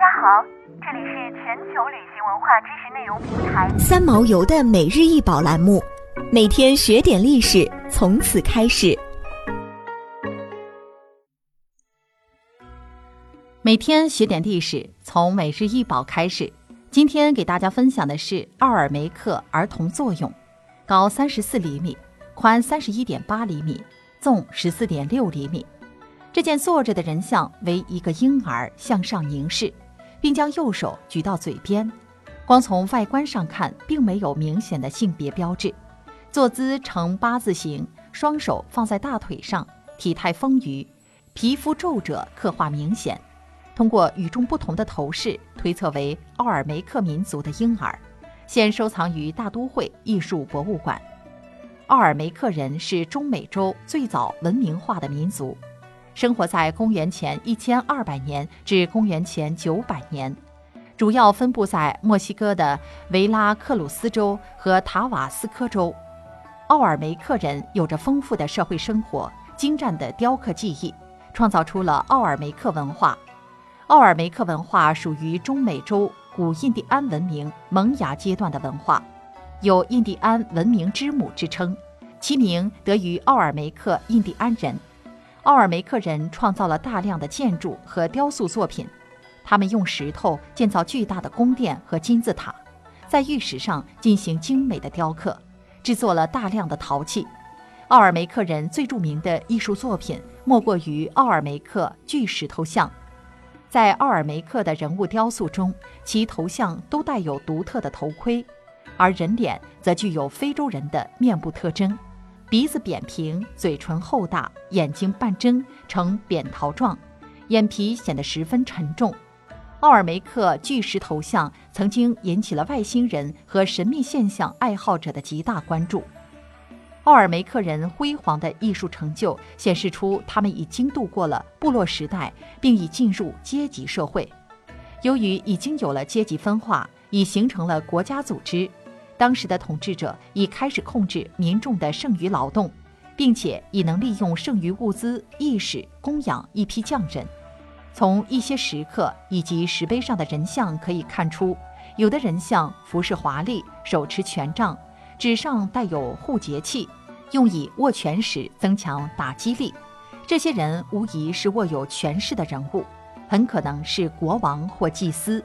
家好，这里是全球旅行文化知识内容平台三毛游的每日一宝栏目，每天学点历史，从此开始。每天学点历史，从每日一宝开始。今天给大家分享的是奥尔梅克儿童作用，高三十四厘米，宽三十一点八厘米，纵十四点六厘米。这件坐着的人像为一个婴儿向上凝视，并将右手举到嘴边。光从外观上看，并没有明显的性别标志。坐姿呈八字形，双手放在大腿上，体态丰腴，皮肤皱褶刻画明显。通过与众不同的头饰，推测为奥尔梅克民族的婴儿。现收藏于大都会艺术博物馆。奥尔梅克人是中美洲最早文明化的民族。生活在公元前一千二百年至公元前九百年，主要分布在墨西哥的维拉克鲁斯州和塔瓦斯科州。奥尔梅克人有着丰富的社会生活、精湛的雕刻技艺，创造出了奥尔梅克文化。奥尔梅克文化属于中美洲古印第安文明萌芽阶段的文化，有“印第安文明之母”之称，其名得于奥尔梅克印第安人。奥尔梅克人创造了大量的建筑和雕塑作品，他们用石头建造巨大的宫殿和金字塔，在玉石上进行精美的雕刻，制作了大量的陶器。奥尔梅克人最著名的艺术作品莫过于奥尔梅克巨石头像。在奥尔梅克的人物雕塑中，其头像都带有独特的头盔，而人脸则具有非洲人的面部特征。鼻子扁平，嘴唇厚大，眼睛半睁，呈扁桃状，眼皮显得十分沉重。奥尔梅克巨石头像曾经引起了外星人和神秘现象爱好者的极大关注。奥尔梅克人辉煌的艺术成就显示出他们已经度过了部落时代，并已进入阶级社会。由于已经有了阶级分化，已形成了国家组织。当时的统治者已开始控制民众的剩余劳动，并且已能利用剩余物资意识供养一批匠人。从一些石刻以及石碑上的人像可以看出，有的人像服饰华丽，手持权杖，指上带有护节器，用以握拳时增强打击力。这些人无疑是握有权势的人物，很可能是国王或祭司。